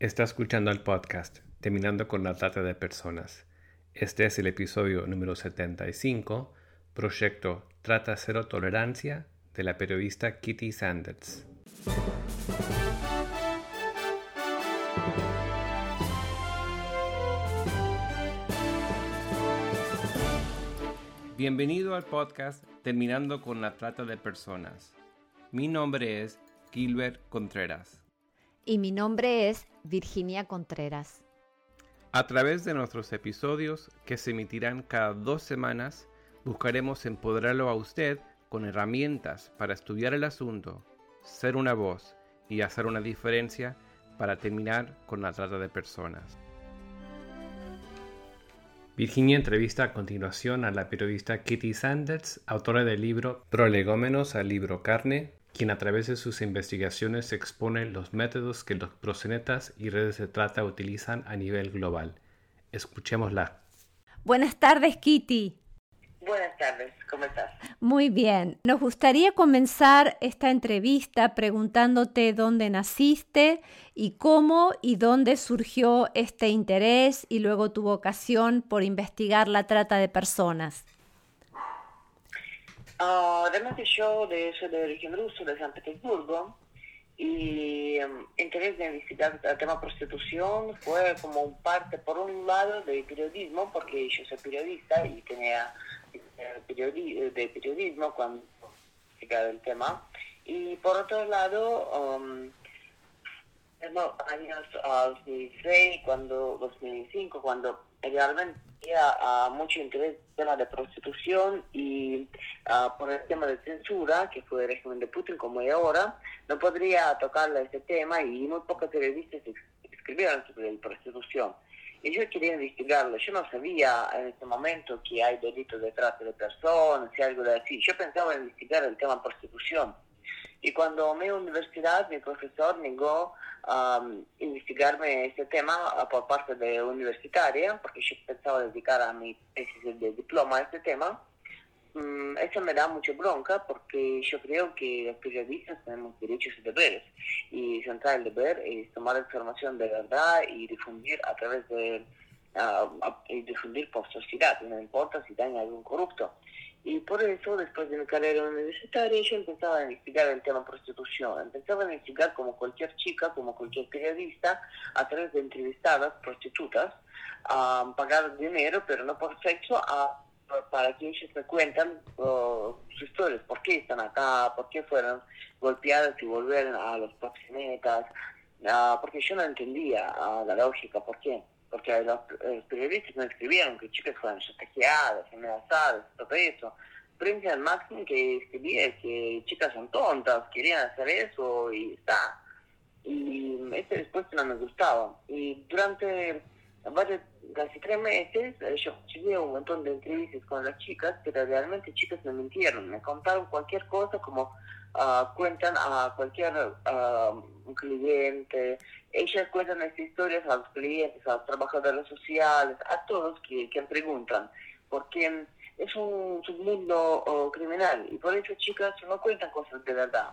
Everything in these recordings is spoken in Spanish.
Está escuchando el podcast Terminando con la Trata de Personas. Este es el episodio número 75, Proyecto Trata Cero Tolerancia, de la periodista Kitty Sanders. Bienvenido al podcast Terminando con la Trata de Personas. Mi nombre es Gilbert Contreras. Y mi nombre es Virginia Contreras. A través de nuestros episodios, que se emitirán cada dos semanas, buscaremos empoderarlo a usted con herramientas para estudiar el asunto, ser una voz y hacer una diferencia para terminar con la trata de personas. Virginia entrevista a continuación a la periodista Kitty Sanders, autora del libro Prolegómenos al libro Carne, quien a través de sus investigaciones expone los métodos que los prosenetas y redes de trata utilizan a nivel global. Escuchémosla. Buenas tardes, Kitty. Buenas tardes, ¿cómo estás? Muy bien. Nos gustaría comenzar esta entrevista preguntándote dónde naciste y cómo y dónde surgió este interés y luego tu vocación por investigar la trata de personas. Uh, realmente yo de, soy de origen ruso, de San Petersburgo, y um, interés de investigar el tema prostitución fue como un parte, por un lado, de periodismo, porque yo soy periodista y tenía eh, de periodismo cuando explicaba el tema, y por otro lado, um, años 2006, cuando, 2005, cuando realmente mucho interés el tema de prostitución y uh, por el tema de censura, que fue el régimen de Putin como es ahora, no podría tocar ese tema y muy pocos periodistas escribieron sobre la prostitución. Y yo quería investigarlo. Yo no sabía en este momento que hay delitos de trata de personas y algo de así. Yo pensaba en investigar el tema prostitución. Y cuando mi universidad, mi profesor negó um, investigarme este tema por parte de universitaria, porque yo pensaba dedicar a mi tesis de diploma a este tema, um, eso me da mucha bronca porque yo creo que los periodistas tenemos derechos y deberes. Y central deber es tomar información de verdad y difundir a través de... Uh, difundir por sociedad, no importa si daña a algún corrupto. Y por eso, después de mi carrera universitaria, yo empezaba a investigar el tema prostitución. Empezaba a investigar como cualquier chica, como cualquier periodista, a través de entrevistadas prostitutas, a pagar dinero, pero no por sexo, a, para que ellas me cuentan uh, sus historias, por qué están acá, por qué fueron golpeadas y volvieron a los proxenetas, uh, porque yo no entendía uh, la lógica, por qué porque los, periodistas me escribieron que chicas fueron chantajeadas, amenazadas, todo eso. Prensa al máximo que escribía que chicas son tontas, querían hacer eso y está. Y esta respuesta no me gustaba. Y durante varios, casi tres meses eh, yo recibí un montón de entrevistas con las chicas, pero realmente chicas me mintieron, me contaron cualquier cosa como uh, cuentan a cualquier uh, cliente, ellas cuentan estas historias a los clientes, a los trabajadores sociales, a todos que, que preguntan, porque es un submundo oh, criminal y por eso chicas no cuentan cosas de verdad.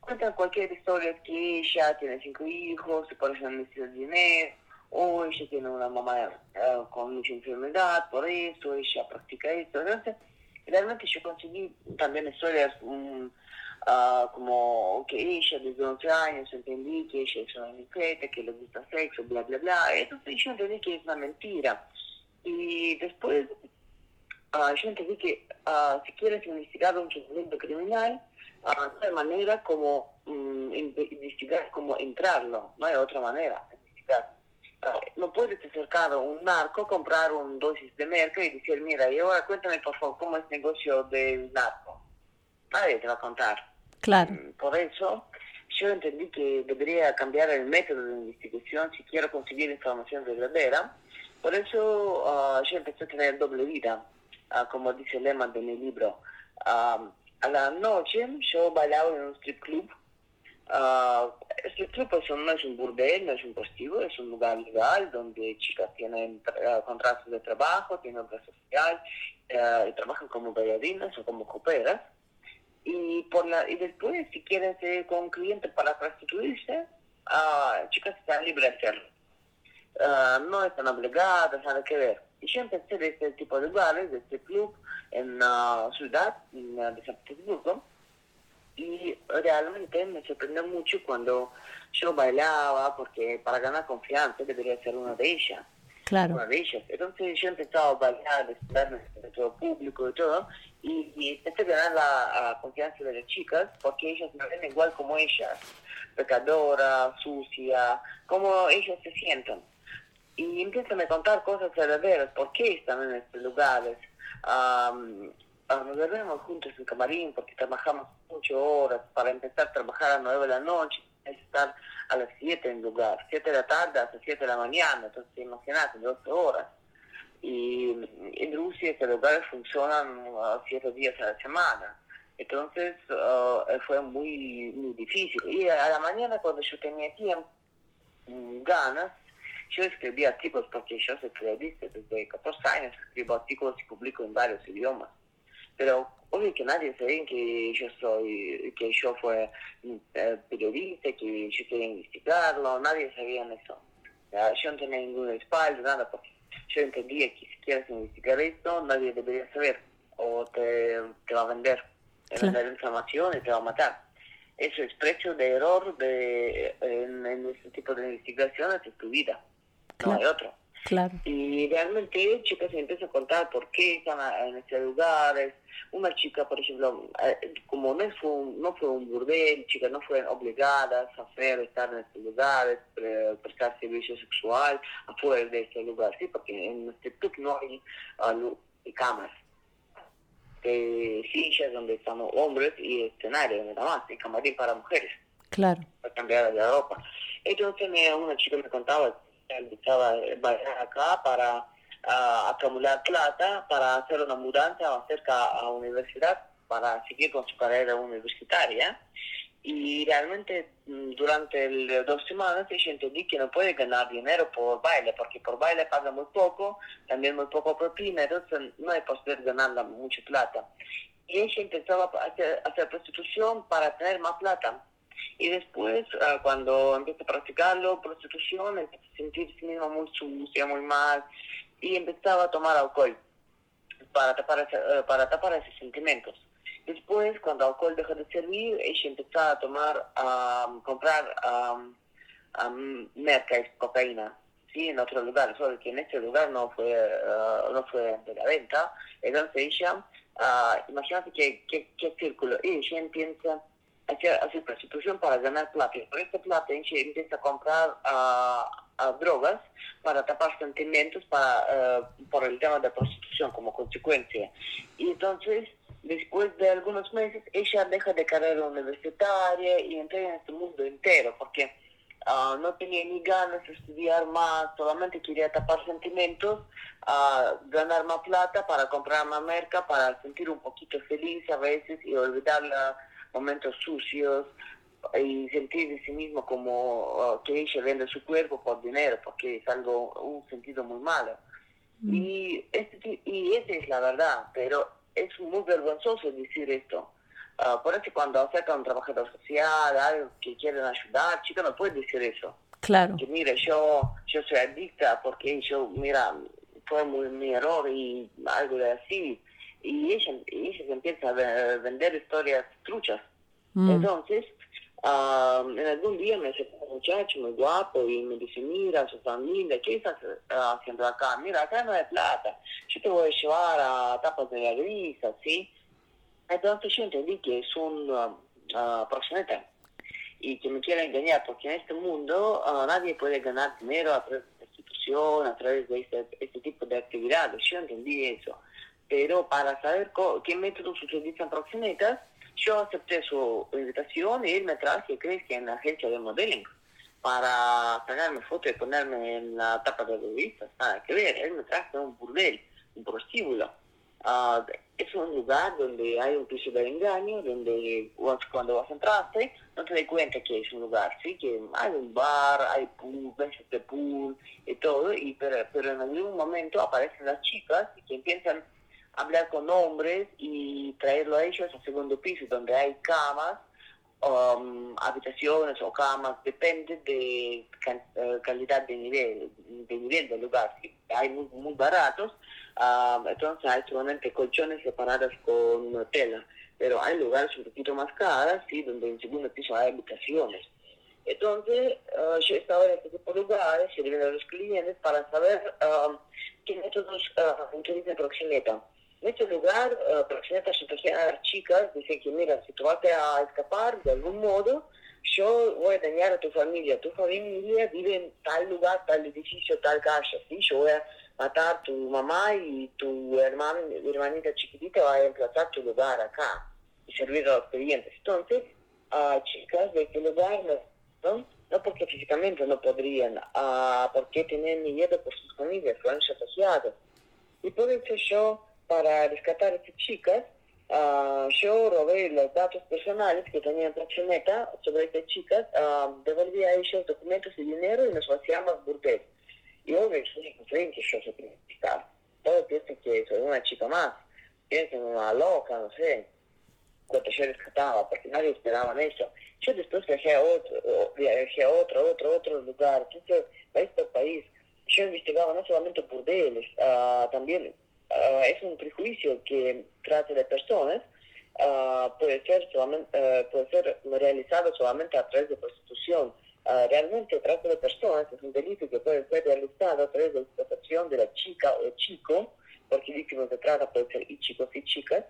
Cuentan cualquier historia que ella tiene cinco hijos, se por eso necesita dinero, o ella tiene una mamá uh, con mucha enfermedad, por eso ella practica esto. Entonces, realmente yo conseguí también historias um, uh, como que ella desde 11 años entendí que ella es una discreta, que le gusta sexo, bla, bla, bla. Entonces yo entendí que es una mentira. Y después uh, yo entendí que uh, si quieres investigar un sufrimiento criminal, no hay manera como um, investigar como entrarlo, no hay otra manera de investigar. no puedes acercar a un narco, comprar un dosis de merca y decir, mira, y ahora cuéntame por favor cómo es el negocio del narco. Nadie te va a contar. Claro. Mm, por eso yo entendí que debería cambiar el método de investigación si quiero conseguir información verdadera. Por eso uh, yo empecé a tener doble vida, uh, como dice el lema de mi libro. Uh, a la noche yo bailaba en un strip club. el strip club pues, no es un burdel, no es un positivo, es un lugar legal donde chicas tienen contratos de trabajo, tienen obra social, y trabajan como bailarinas o como coperas y por la y después si quieren ser con un para prostituirse ah, chicas están libres de hacerlo. Ah, no están obligadas, nada que ver. Y yo empecé de este tipo de lugares, de este club en la ciudad de San Petersburgo, y realmente me sorprendió mucho cuando yo bailaba, porque para ganar confianza debería ser una de ellas. Claro. De. Entonces yo empezaba a bailar, estarme entre todo público y todo, y, y empecé a ganar la, confianza de las chicas, porque ellas me ven igual como ellas, pecadora, sucia, como ellas se sienten. Y empiezan a contar cosas verdaderas, por qué están en estos lugares. Um, nos dormimos juntos en camarín porque trabajamos ocho horas. Para empezar a trabajar a nueve de la noche, estar a las siete en el lugar. Siete de la tarde hasta siete de la mañana. Entonces, imagínate, 12 horas. Y en Rusia estos lugares funcionan uh, siete días a la semana. Entonces uh, fue muy, muy difícil. Y a la mañana cuando yo tenía tiempo, ganas, yo escribía artículos porque yo soy periodista desde 14 años, escribo artículos y publico en varios idiomas. Pero obvio que nadie sabe que yo soy, que yo fui eh, periodista, que yo quería investigarlo, nadie sabía eso. Ya, yo no tenía ningún respaldo, nada, porque yo entendía que si quieres investigar esto, nadie debería saber, o te, te va a vender, te va a vender información y te va a matar. Eso es precio de error de, en, en este tipo de investigaciones es tu vida no hay otro. Claro. Y realmente chicas se empieza a contar por qué están en estos lugares. Una chica, por ejemplo, como no fue un, no fue un burdel, chicas no fueron obligadas a hacer, estar en estos lugares, prestar servicio sexual afuera de este lugar, ¿sí? Porque en este club no hay uh, cámaras. De sillas donde estamos hombres y escenario nada más, y camarín para mujeres. Claro. Para cambiar de ropa. Entonces una chica me contaba estaba acá para uh, acumular plata, para hacer una mudanza cerca a la universidad, para seguir con su carrera universitaria. Y realmente durante el, dos semanas ella entendí que no puede ganar dinero por baile, porque por baile paga muy poco, también muy poco propina, entonces no hay posibilidad de ganar mucha plata. Y ella empezaba a a hacer prostitución para tener más plata y después, uh, cuando empecé a practicarlo, prostitución, empecé a sentirse misma muy sucia, muy mal, y empezaba a tomar alcohol para tapar, uh, para tapar esos sentimientos. Después, cuando alcohol dejó de servir, ella empezó a tomar, a um, comprar um, um, merca y cocaína, sí, en otro lugar, solo que en este lugar no fue, uh, no fue de la venta. Entonces ella, uh, imagínate que, que, que círculo, ella empieza hacer, hacer prostitución para ganar plata. Y por esta plata empieza a comprar drogas para tapar sentimientos para, uh, por el tema de prostitución como consecuencia. Y entonces, después de algunos meses, ella deja de carrera universitaria y entra en este mundo entero, porque uh, no tenía ni ganas de estudiar más, solamente quería tapar sentimientos, ganar más plata para comprar más merca, para sentir un poquito feliz a veces y olvidar la momentos sucios y sentir de sí mismo como que ella vende su cuerpo por dinero, porque es algo, un sentido muy malo. Mm. Y, este, y esa es la verdad, pero es muy vergonzoso decir esto. Uh, por eso cuando acerca un trabajador social, algo que quieren ayudar, chica, no puede decir eso. Claro. Que mira, yo, yo soy adicta porque yo, mira, fue muy, mi error y algo de así y ella, ella se empieza a vender historias truchas. Mm. Entonces, uh, en algún día me acercó un muchacho muy guapo y me dice, mira, su familia, ¿qué estás haciendo acá? Mira, acá no hay plata, yo te voy a llevar a tapas de la revista, ¿sí? Entonces yo entendí que es un uh, proxeneta y que me quiere engañar, porque en este mundo uh, nadie puede ganar dinero a través de prostitución, a través de este, este tipo de actividades. Yo entendí eso pero para saber qué métodos utilizan proxenetas, yo acepté su invitación y él me traje, crees que en la agencia de modeling, para sacarme fotos y ponerme en la tapa de revistas, nada que ver, él me traje un burdel, un prostíbulo. Uh, es un lugar donde hay un piso de engaño, donde cuando vas a entrar, no te das cuenta que es un lugar, sí, que hay un bar, hay pool, mesas de pool y todo, y, pero, pero en algún momento aparecen las chicas y que empiezan hablar con hombres y traerlo a ellos al segundo piso, donde hay camas, um, habitaciones o camas, depende de uh, calidad de nivel, de nivel del lugar. Hay muy, muy baratos, um, entonces hay solamente colchones separados con tela, pero hay lugares un poquito más caros, ¿sí? donde en segundo piso hay habitaciones. Entonces, uh, yo estaba en este tipo de lugares, y a los clientes para saber um, qué métodos uh, utilizan Proxeneta. En este lugar, uh, Proxeneta se a las chicas, dicen que mira, si tú vas a escapar de algún modo, yo voy a dañar a tu familia, tu familia vive en tal lugar, tal edificio, tal calle, ¿sí? Yo voy a matar a tu mamá y tu hermana, hermanita chiquitita va a emplazar tu lugar acá y servir a los clientes. Entonces, uh, chicas de este lugar, ¿no? No porque físicamente no podrían, uh, porque tienen miedo por sus familias, fueron asociados. Y por eso yo para rescatar a estas chicas, uh, yo robé los datos personales que tenían Proxeneta sobre estas chicas, uh, devolví a ellos documentos y dinero y nos vaciamos burdel. Y obvio, creen que yo soy criminal. Todos piensan que soy una chica más, piensan una loca, no sé, cuando yo rescataba, porque nadie esperaba eso. Yo después viajé a otro, otro, otro, lugar. Entonces, a este país, yo investigaba no solamente burdeles, uh, también uh, es un prejuicio que trata de personas uh, puede ser solamente, puede ser realizado solamente a través de prostitución. realmente trata de personas es un delito que puede ser realizado a través de la explotación de la chica o chico, porque víctimas de trata pueden ser y chicos y chicas,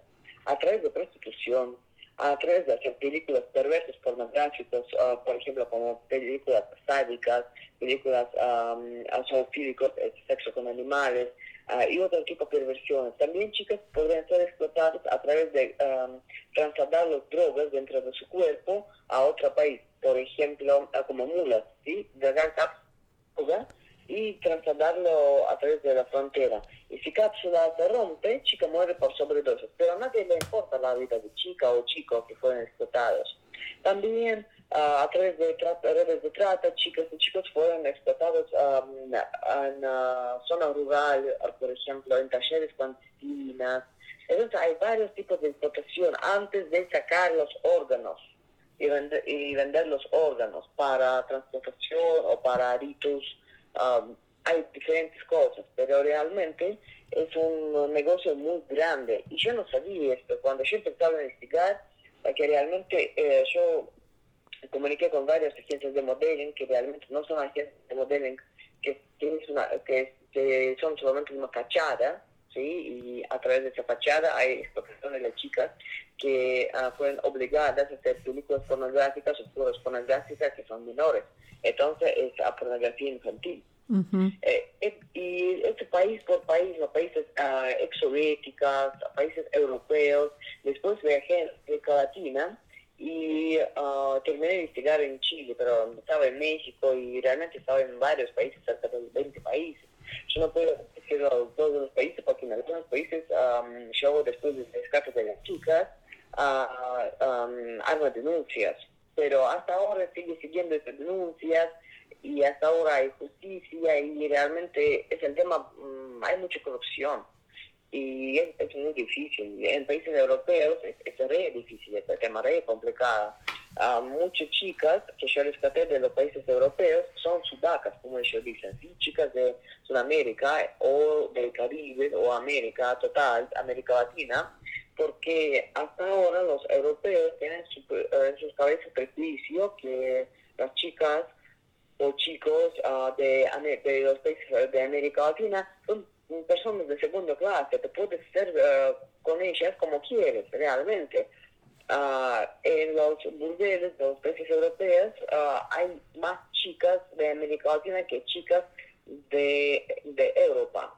a través de prostitución, a través de hacer películas perversas, pornográficas, por ejemplo, como películas sádicas, películas um, zoofílicos, sexo con animales, uh, y otro tipo de perversiones. También chicas podrían ser explotadas a través de um, trasladar las drogas dentro de su cuerpo a otro país, por ejemplo, como mulas, ¿sí? De cápsula y trasladarlo a través de la frontera. Y si cápsula se rompe, chica muere por sobredosis, pero a nadie le importa la vida de chica o chico que fueron explotados. También a través de redes de trata, chicas y chicos fueron explotados um, en uh, zona rural, por ejemplo, en talleres clandestinas. Entonces hay varios tipos de explotación antes de sacar los órganos y vender, y vender los órganos para transportación o para ritos. Um, hay diferentes cosas, pero realmente es un negocio muy grande. Y yo no sabía esto. Cuando yo empezaba a investigar, que realmente eh, yo comuniqué con varias agencias de modeling que realmente no son agencias de modeling que, una, que, son solamente una fachada, ¿sí? y a través de esa fachada hay explotación de las chicas que uh, fueron obligadas a hacer películas pornográficas o puras pornográficas que son menores. Entonces es a pornografía infantil. eh, y este país por país, los países uh, exovéticos, países europeos, después viajé en América Latina y uh, terminé de investigar en Chile, pero estaba en México y realmente estaba en varios países, cerca de 20 países. Yo no puedo decir todos los países porque en algunos países um, yo después del rescate de las chicas uh, um, hago denuncias, pero hasta ahora sigue siguiendo esas denuncias y hasta ahora hay justicia y realmente es el tema, um, hay mucha corrupción y es, muy difícil. En países europeos es, es re difícil, es tema re complicado. Uh, muchas chicas que yo rescaté de los países europeos son sudacas, como ellos dicen, ¿sí? chicas de Sudamérica o del Caribe o América total, América Latina, porque hasta ahora los europeos tienen en sus cabezas prejuicio que las chicas o chicos uh, de, de los países de América Latina son personas de segunda clase, te puedes ser uh, con ellas como quieres, realmente. Uh, en los burdeles de los países europeos uh, hay más chicas de América Latina que chicas de, de Europa.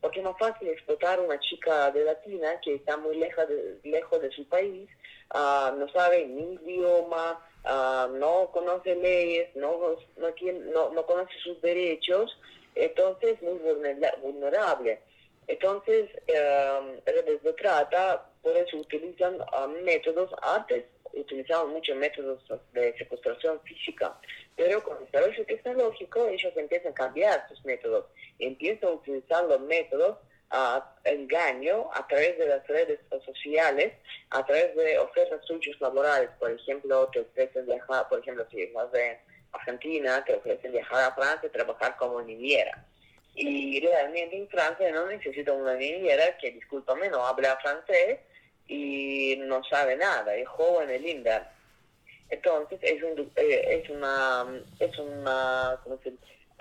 Porque es más fácil explotar una chica de Latina que está muy lejos de, lejos de su país, no sabe ni idioma, no conoce leyes, no, no, no, no conoce sus derechos, entonces muy vulnerable. Entonces, eh, redes de trata, por eso utilizan ah, métodos, antes utilizaban muchos métodos de secuestración física, pero con el desarrollo tecnológico ellos empiezan a cambiar sus métodos, empiezan a utilizar los métodos engaño a través de las redes sociales, a través de ofertas suyas laborales. Por ejemplo, te ofrecen viajar, por ejemplo, si vas de Argentina, te ofrecen viajar a Francia y trabajar como niñera. Y realmente en Francia no necesito una niñera que, discúlpame, no habla francés y no sabe nada, es joven, es linda. Entonces es, un, eh, es una, es una, ¿cómo se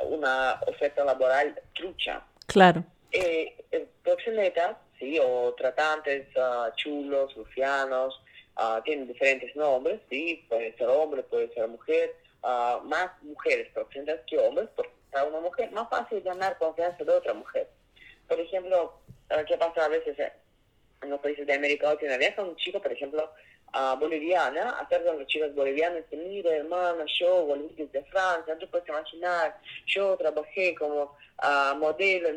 una oferta laboral trucha. Claro. Eh, proxenetas, sí, o tratantes, uh, chulos, rufianos, uh, tienen diferentes nombres, sí, puede ser hombre, puede ser mujer, uh, más mujeres proxenetas que hombres, porque para una mujer más fácil ganar confianza de otra mujer. Por ejemplo, ¿qué pasa a veces en los países de América Latina? Viaja un chico, por ejemplo, a boliviana, hacer con los chicos bolivianos, que mira hermana, yo volví desde Francia, no te puedes imaginar, yo trabajé como modelo,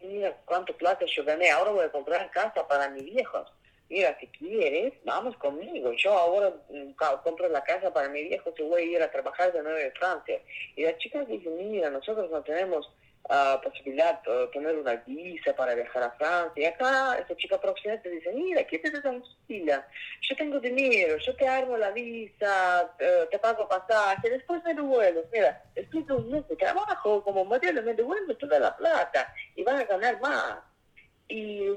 mira cuánto plata yo gané, ahora voy a comprar casa para mis viejos. Mira, si quieres, vamos conmigo. Yo ahora mm, compro la casa para mi viejo, que voy a ir a trabajar de nuevo en Francia. Y las chicas dicen, mira, nosotros no tenemos uh, posibilidad de tener una visa para viajar a Francia. Y acá esa chica próxima te dice, mira, ¿qué te tranquila? Yo tengo dinero, yo te armo la visa, te pago pasaje, después me devuelvo. Mira, estoy un mes de trabajo como modelo, me devuelvo toda la plata y van a ganar más. Y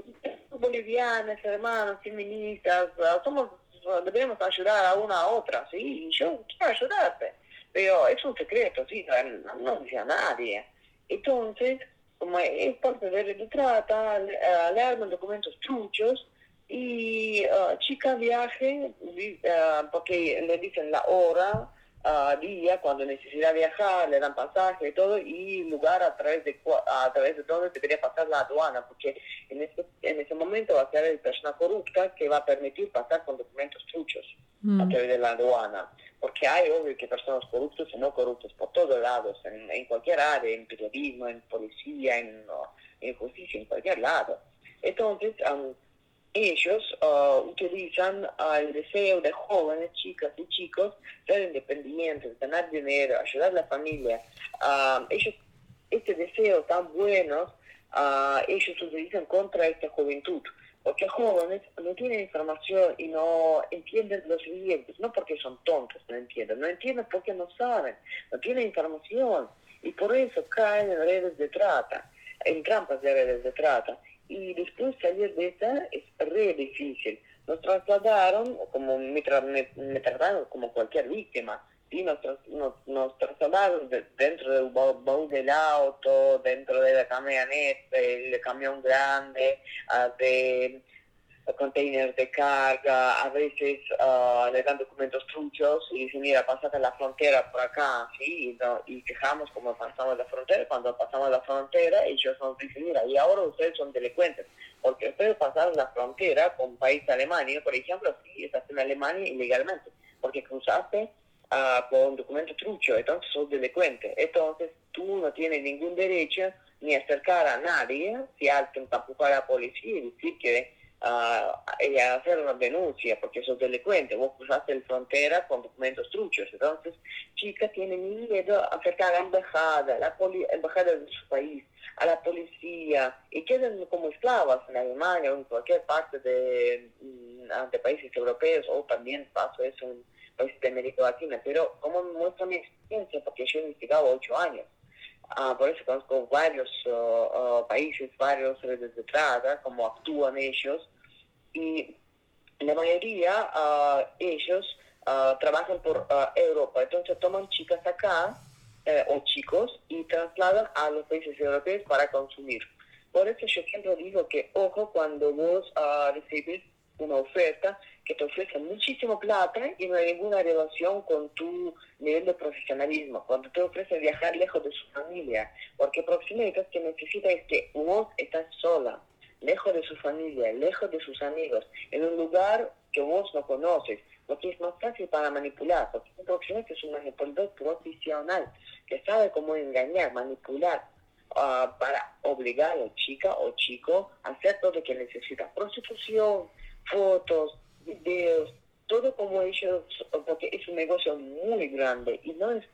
bolivianas, hermanos, feministas, somos, debemos ayudar a una a otra, ¿sí? Y yo quiero ayudarte. Pero es un secreto, ¿sí? No, no dice a nadie. Entonces, como es parte de trata, le arman documentos truchos y uh, chica viaje, uh, porque le dicen la hora, uh, día, cuando necesita viajar, le dan pasaje y todo, y lugar a través de a través de donde debería pasar la aduana, porque en ese, en ese momento va a ser el persona corrupta que va a permitir pasar con documentos truchos a mm. través de la aduana porque hay obvio que personas corruptas y no corruptas por todos lados, en, cualquier área, en periodismo, en policía, en, justicia, en cualquier lado. Entonces, ellos uh, utilizan el deseo de jóvenes, chicas y chicos, ser independientes, ganar dinero, ayudar a la familia. ellos, este deseo tan bueno, uh, ellos utilizan contra esta juventud porque jóvenes no tienen información y no entienden los siguientes, no porque son tontos, no entienden, no entienden porque no saben, no tienen información y por eso caen en redes de trata, en trampas de redes de trata. Y después salir de esta es re difícil. Nos trasladaron, como me, trataron como cualquier víctima, y nos, nos, trasladaron dentro del baúl del auto, dentro de la camioneta, el camión grande, de containers de carga, a veces uh, le dan documentos truchos y dicen, mira, pásate la frontera por acá, ¿sí? Y, y fijamos cómo pasamos la frontera. Cuando pasamos la frontera, ellos nos dicen, mira, y ahora ustedes son delincuentes, porque ustedes pasaron la frontera con país Alemania, por ejemplo, sí, estás en Alemania ilegalmente, porque cruzaste con documento trucho, entonces sos delincuente. Entonces tú no tienes ningún derecho ni acercar a nadie, si alguien tampoco a la policía y decir que uh, hacer una denuncia porque sos delincuente, vos cruzaste la frontera con documentos truchos. Entonces, chicas tienen miedo a acercar a la embajada, a la embajada de su país, a la policía y quedan como esclavas en Alemania o en cualquier parte de, mm, de países europeos o también paso eso en de América Latina, pero como muestra mi experiencia, porque yo he investigado ocho años, uh, por eso conozco varios uh, países, varios redes de trata, cómo actúan ellos, y la mayoría ellos trabajan por Europa, entonces toman chicas acá, eh, o chicos, y trasladan a los países europeos para consumir. Por eso yo siempre digo que, ojo, cuando vos recibes una oferta, que te ofrece muchísimo plata y no hay ninguna relación con tu nivel de profesionalismo. Cuando te ofrece viajar lejos de su familia, porque proximidad que necesita es que vos estás sola, lejos de su familia, lejos de sus amigos, en un lugar que vos no conoces, porque es más fácil para manipular, porque un es un manipulador profesional, que sabe cómo engañar, manipular, ah, para obligar a la chica o chico a hacer todo lo que necesita. Prostitución, fotos, videos, todo como ellos, porque es un negocio muy grande y no es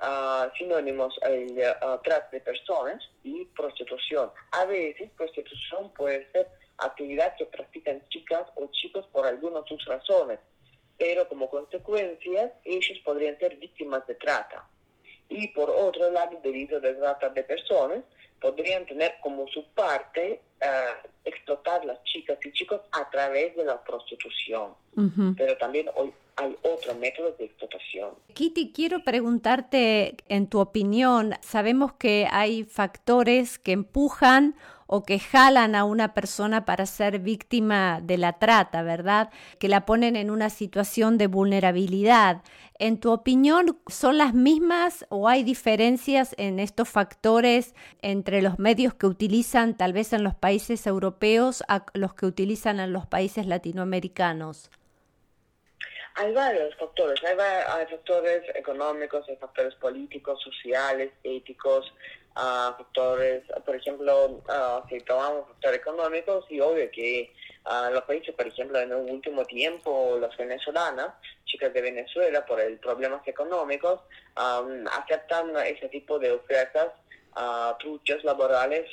uh, sinónimos el uh, trata de personas y prostitución. A veces prostitución puede ser actividad que practican chicas o chicos por algunas sus razones, pero como consecuencia ellos podrían ser víctimas de trata. Y por otro lado, a la trata de personas, podrían tener como su parte uh, explotar las chicas y chicos a través de la prostitución. Pero también hoy hay otros métodos de explotación. Kitty, quiero preguntarte, en tu opinión, sabemos que hay factores que empujan o que jalan a una persona para ser víctima de la trata, ¿verdad? Que la ponen en una situación de vulnerabilidad. En tu opinión, ¿son las mismas o hay diferencias en estos factores entre los medios que utilizan tal vez en los países europeos a los que utilizan en los países latinoamericanos? Hay varios factores, hay, hay factores económicos, hay factores políticos, sociales, éticos, factores, por ejemplo, si tomamos factores económicos, y obvio que los países, por ejemplo, en el último tiempo, los venezolanas, chicas de Venezuela, por el problemas económicos, aceptan ese tipo de ofertas, truchas laborales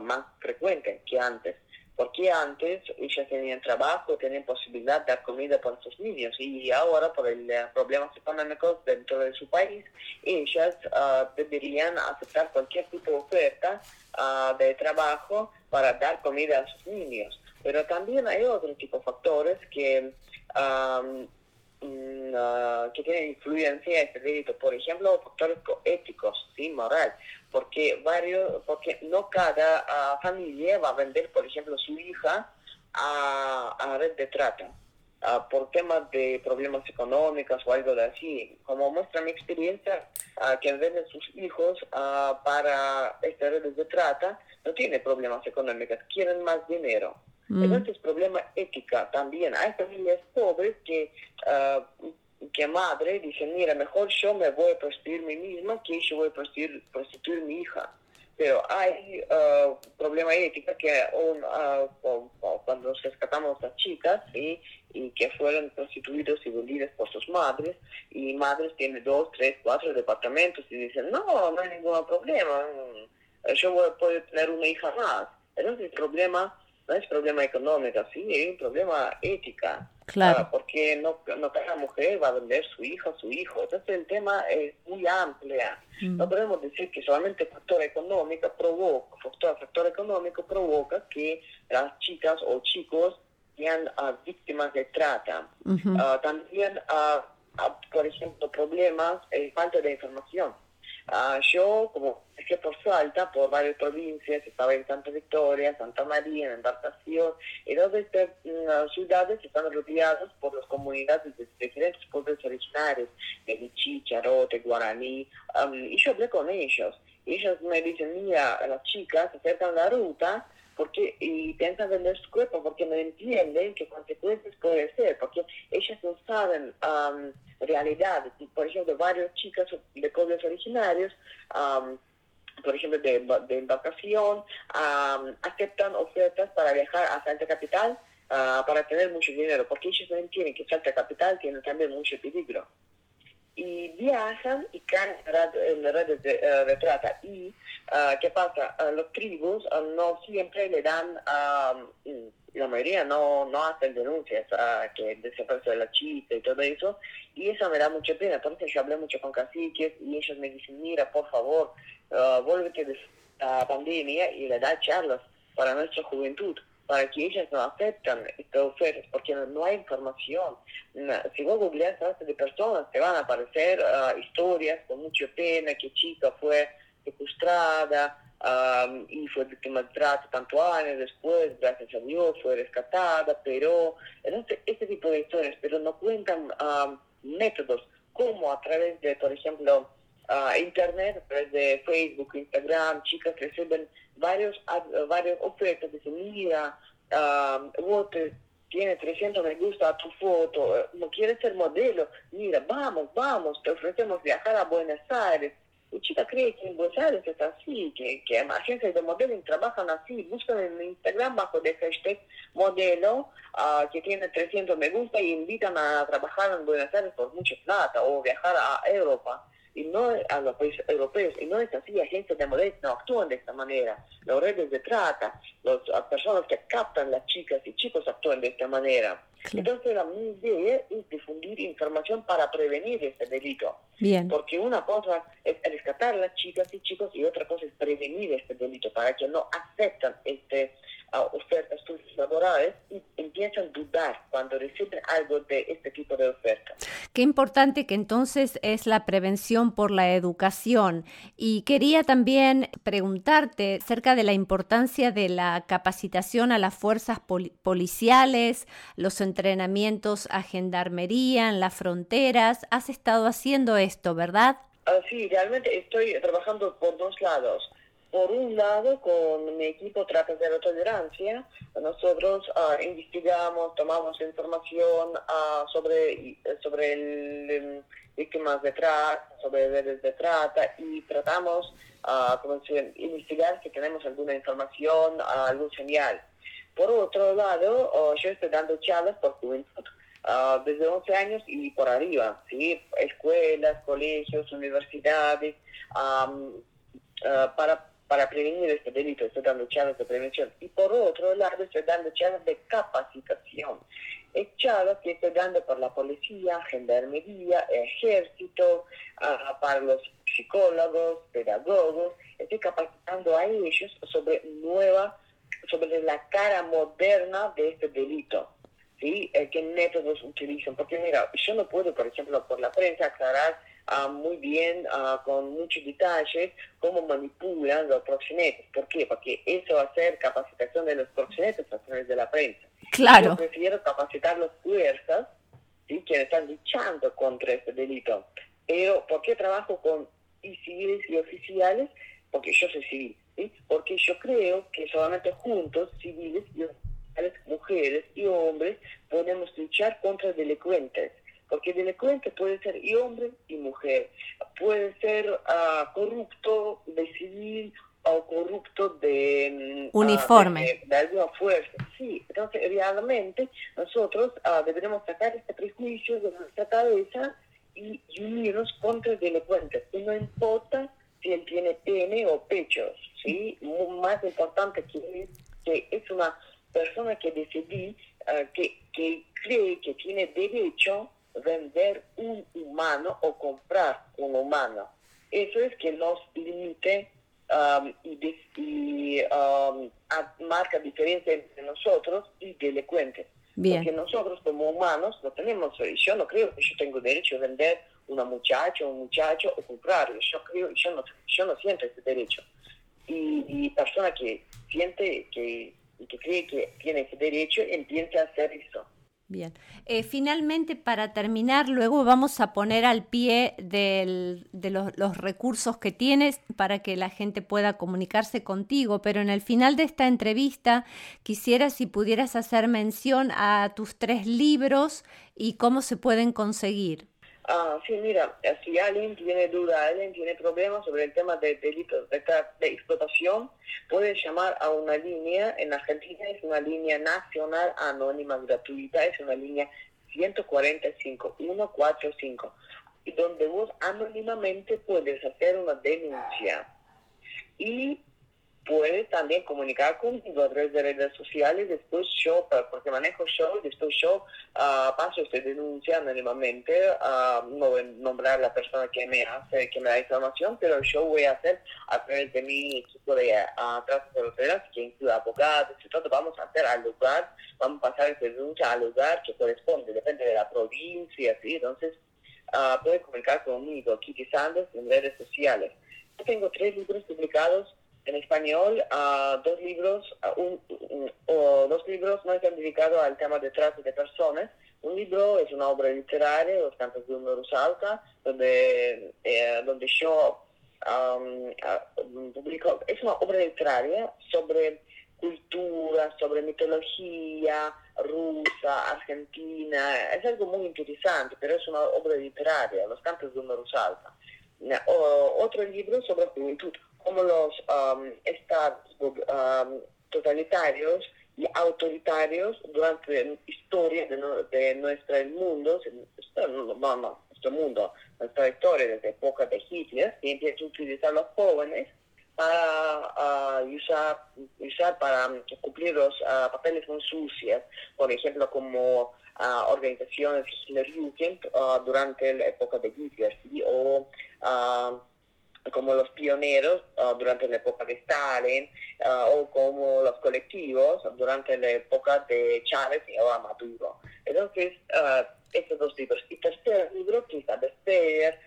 más frecuentes que antes porque antes ellas tenían trabajo, tenían posibilidad de dar comida para sus niños y ahora por el eh, problemas económicos dentro de su país, ellas uh, deberían aceptar cualquier tipo de oferta uh, de trabajo para dar comida a sus niños. Pero también hay otro tipo de factores que um, uh, que tienen influencia en este delito. Por ejemplo, factores éticos, ¿sí? moral, porque varios, porque no cada uh, familia va a vender, por ejemplo, su hija a, a red de trata. Uh, por temas de problemas económicos o algo de así. Como muestra mi experiencia, uh, quien vende sus hijos para estas redes de trata no tiene problemas económicos, quieren más dinero. Mm. Entonces, problema ética también. Hay familias pobres que, uh, que madre dicen, mira, mejor yo me voy a prostituir mí misma que yo voy a prostituir, prostituir mi hija. Pero hay uh, problema ética que un, uh, cuando rescatamos a chicas y que fueron prostituidos y vendidas por sus madres, y madres tienen dos, tres, cuatro departamentos y dicen, no, no hay ningún problema, yo voy, puedo tener una hija más. Entonces el problema no es problema económico, sí, es un problema ética. Claro. Ah, porque no, no cada mujer va a vender su hijo, su hijo. Entonces el tema es muy amplio. Mm. No podemos decir que solamente el factor económico provoca, factor, factor económico provoca que las chicas o chicos sean uh, víctimas de trata. Ah, también, por ejemplo, problemas, eh, falta de información. Uh, yo, como que por Salta, por varias provincias, estaba en Santa Victoria, Santa María, en Embarcación, todas estas uh, ciudades están rodeadas por las comunidades de diferentes pueblos originarios, de Charote, Guaraní, um, y yo hablé con ellos. Ellos me dicen, mira, las chicas se acercan la ruta, porque y piensan vender su cuerpo porque no entienden qué consecuencias puede ser, porque ellas no saben um, realidad. Por ejemplo, varios chicas de pueblos originarios, um, por ejemplo, de, de embarcación, um, aceptan ofertas para viajar a Santa Capital uh, para tener mucho dinero, porque ellos no entienden que Santa Capital tiene también mucho peligro y viajan y caen en redes de, uh, de, trata. ¿Y uh, qué pasa? Uh, los tribus no siempre le dan, la mayoría no, no hacen denuncias que desaparece la chica y todo eso, y eso me da mucha pena. Entonces yo hablé mucho con caciques y ellos me dicen, mira, por favor, vuélvete de la pandemia y le da charlas para nuestra juventud para que ellas no aceptan estas ofertas, porque no, hay información. Si vos googleas a de personas, te van a aparecer uh, historias con mucha pena, que chica fue secuestrada um, y fue víctima de trato tanto años después, gracias a Dios, fue rescatada, pero entonces, este tipo de historias, pero no cuentan um, métodos como a través de, por ejemplo, uh, Internet, a través de Facebook, Instagram, chicas reciben varios, varios ofertas, dicen, mira, vos tiene 300 me gusta a tu foto, no quieres ser modelo, mira, vamos, vamos, te ofrecemos viajar a Buenos Aires. Y chica cree que en Buenos Aires es así, que, que agencias de modeling trabajan así, buscan en Instagram bajo de hashtag modelo que tiene 300 me gusta y invitan a trabajar en Buenos Aires por mucha plata o viajar a Europa. Y no a los países europeos, y no es así, agencias de modelos no actúan de esta manera, las redes de trata, las personas que captan las chicas y chicos actúan de esta manera. Entonces la mi idea es difundir información para prevenir este delito. Bien. Porque una cosa es rescatar a las chicas y chicos y otra cosa es prevenir este delito para que no aceptan este ofertas laborales y empiezan a dudar cuando reciben algo de este tipo de oferta. Qué importante que entonces es la prevención por la educación. Y quería también preguntarte acerca de la importancia de la capacitación a las fuerzas policiales, los entrenamientos a gendarmería en las fronteras. Has estado haciendo esto, ¿verdad? Ah, sí, realmente estoy trabajando por dos lados por un lado, con mi equipo Trata de Tolerancia, nosotros uh, investigamos, tomamos información uh, sobre, sobre el, em, víctimas de trata, sobre redes de trata y tratamos uh, investigar si tenemos alguna información, algún señal. Por otro lado, oh, yo estoy dando charlas por juventud. desde 11 años y por arriba, ¿sí? escuelas, colegios, universidades, para para prevenir este delito, estoy dando charlas de prevención. Y por otro lado, estoy dando charlas de capacitación. Es charlas que estoy dando por la policía, gendarmería, ejército, uh, para los psicólogos, pedagogos. Estoy capacitando a ellos sobre nueva, sobre la cara moderna de este delito. ¿sí? Eh, ¿Qué métodos utilizan? Porque mira, yo no puedo, por ejemplo, por la prensa aclarar uh, muy bien, uh, con muchos detalles, cómo manipulan los proxenetas. ¿Por qué? Porque eso va a ser capacitación de los proxenetas a través de la prensa. Claro. Yo prefiero capacitar las fuerzas, ¿sí? quienes están luchando contra este delito. Pero, ¿por qué trabajo con civiles y oficiales? Porque yo soy civil. ¿Sí? Porque yo creo que solamente juntos, civiles y mujeres y hombres, podemos luchar contra delincuentes. Porque delincuente puede ser y hombre y mujer, puede ser uh, corrupto de civil o corrupto de mm, uniforme. de, alguna fuerza. Sí entonces realmente nosotros uh, deberemos sacar este prejuicio de nuestra cabeza y, unirnos contra el delincuente y no importa él tiene pene o pechos sí más importante que es que es una persona que decidí uh, que, que cree que tiene derecho vender un humano o comprar un humano. Eso es que nos limite um, y, um, marca diferencia entre nosotros y delincuentes. Porque nosotros como humanos no tenemos, yo no creo que yo tengo derecho a vender una muchacha o un muchacho o comprarlo. Yo creo, yo no, yo no siento ese derecho. Y, y persona que siente que, que cree que tiene ese derecho empieza a hacer eso. Bien. Eh, finalmente, para terminar, luego vamos a poner al pie de los, los, recursos que tienes para que la gente pueda comunicarse contigo, pero en el final de esta entrevista quisiera si pudieras hacer mención a tus tres libros y cómo se pueden conseguir. Ah, sí, mira, si alguien tiene duda, alguien tiene problemas sobre el tema de delitos de, explotación, puede llamar a una línea, en Argentina es una línea nacional anónima gratuita, es una línea 145, 145, y donde vos anónimamente puedes hacer una denuncia. Y puedes también comunicar conmigo a través de redes sociales, después yo, porque manejo show, después yo uh, paso esta denuncia anónimamente, uh, no voy a nombrar la persona que me hace, que me da información, pero yo voy a hacer a través de mi equipo de uh, que incluye abogados y todo, vamos a hacer al lugar, vamos a pasar esta denuncia al lugar que corresponde, depende de la provincia, ¿sí? entonces uh, puede comunicar conmigo, Kitty Sanders, en redes sociales. Yo tengo tres libros publicados en español dos libros, dos libros no están dedicados al tema de trata de personas. Un libro es una obra literaria, Los cantos de un Rusalka, donde, eh, donde yo publico, es una obra literaria sobre cultura, sobre mitología rusa, argentina, es algo muy interesante, pero es una obra literaria, Los cantos de un Rusalka. otro libro sobre juventud, como los um, estados um, totalitarios y autoritarios durante la historia de, de nuestro mundo, nuestro mundo, nuestra historia desde época de Hitler, y empieza a utilizar los jóvenes para usar, usar para cumplir los papeles muy sucios, por ejemplo, como organizaciones Hitler-Jugend durante la época de Hitler, o como los pioneros durante la época de Stalin, o como los colectivos durante la época de Chávez y ahora Maduro. Entonces, estos dos libros. Y tercer libro, quizá de ser,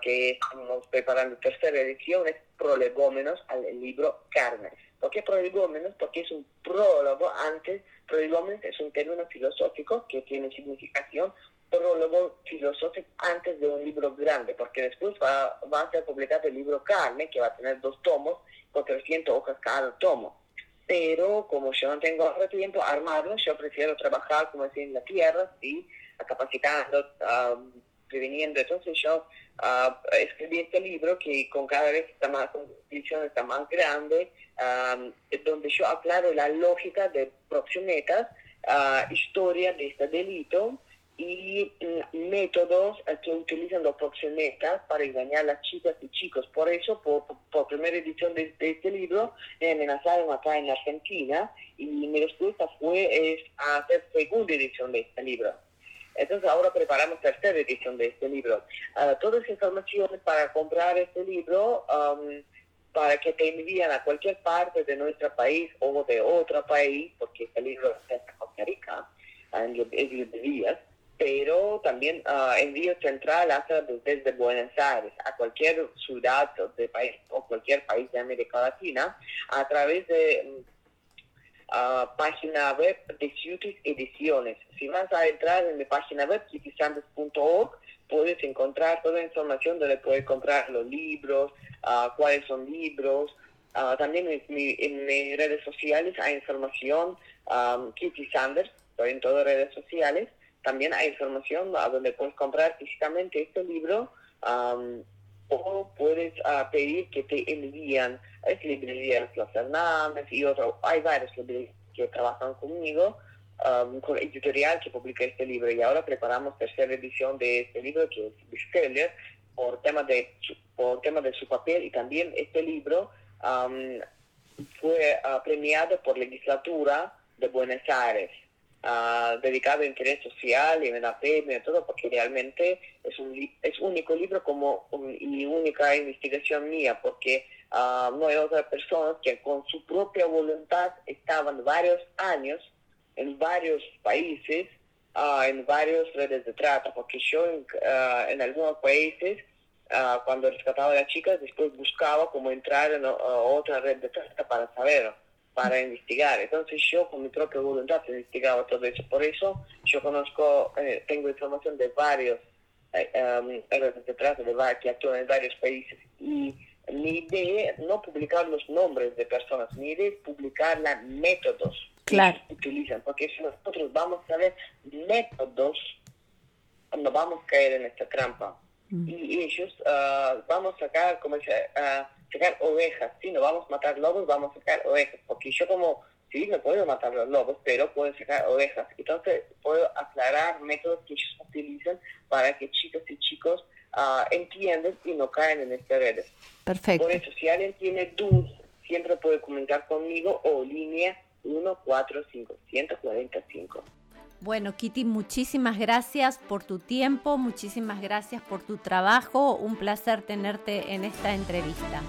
que estamos preparando tercera edición, es Prolegómenos al libro Carne. ¿Por qué prolegómenos? Porque es un prólogo antes, prolegómenos es un término filosófico que tiene significación prólogo filosófico antes de un libro grande, porque después va, va a ser publicado el libro Carne, que va a tener dos tomos, con 300 hojas cada tomo. Pero como yo no tengo ahora tiempo armarlo, yo prefiero trabajar, como decía, en la tierra, ¿sí? capacitando, uh, previniendo. Entonces yo uh, escribí este libro que con cada vez está más, edición está más grande, um, donde yo aclaro la lógica de proxenetas, uh, historia de este delito y mm, métodos que utilizan los proxenetas para engañar a las chicas y chicos. Por eso, por, por primera edición de, este libro, me amenazaron acá en Argentina y mi respuesta fue es hacer segunda edición de este libro. Entonces ahora preparamos tercera edición de este libro. Uh, todas las informaciones para comprar este libro, um, para que te envíen a cualquier parte de nuestro país o de otro país, porque este libro está en Costa Rica, en librerías, pero también uh, envío central hasta desde Buenos Aires a cualquier ciudad de país o cualquier país de América Latina a través de página web de Cuties Ediciones. Si vas a entrar en mi página web, cutiesandes.org, puedes encontrar toda la información donde puedes comprar los libros, uh, cuáles son libros. Uh, también en, mis redes sociales hay información, um, Kitty Sanders, estoy en todas las redes sociales. También hay información a donde puedes comprar físicamente este libro um, o puedes pedir que te envían es librería Los Hernández y otro, hay varios librerías que trabajan conmigo, um, con editorial que publica este libro. Y ahora preparamos tercera edición de este libro que es bestseller por tema de por tema de su papel. Y también este libro um, fue uh, premiado por legislatura de Buenos Aires uh, dedicado a interés social y en la premio y todo porque realmente es un es único libro como y única investigación mía porque uh, no hay otras personas que con su propia voluntad estaban varios años en varios países, uh, en varias redes de trata, porque yo uh, en algunos países, cuando rescataba a las chicas, después buscaba cómo entrar en otra red de trata para saber, para investigar. Entonces yo con mi propia voluntad investigaba todo eso. Por eso yo conozco, eh, tengo información de varios eh, um, de que actúan en varios países y mi idea es no publicar los nombres de personas, mi idea es publicar los métodos que utilizan, porque si nosotros vamos a ver métodos, no vamos a caer en esta trampa. Mm. Y ellos uh, vamos a sacar, como dice, uh, sacar ovejas, si no vamos a matar lobos, vamos a sacar ovejas, porque yo como, sí, no puedo matar los lobos, pero puedo sacar ovejas. Entonces puedo aclarar métodos que ellos utilizan para que chicos y chicos uh, entiendan y no caen en estas redes. Perfecto. Por eso, si alguien tiene dudas, siempre puede comentar conmigo o línea 145 Bueno, Kitty, muchísimas gracias por tu tiempo, muchísimas gracias por tu trabajo. Un placer tenerte en esta entrevista.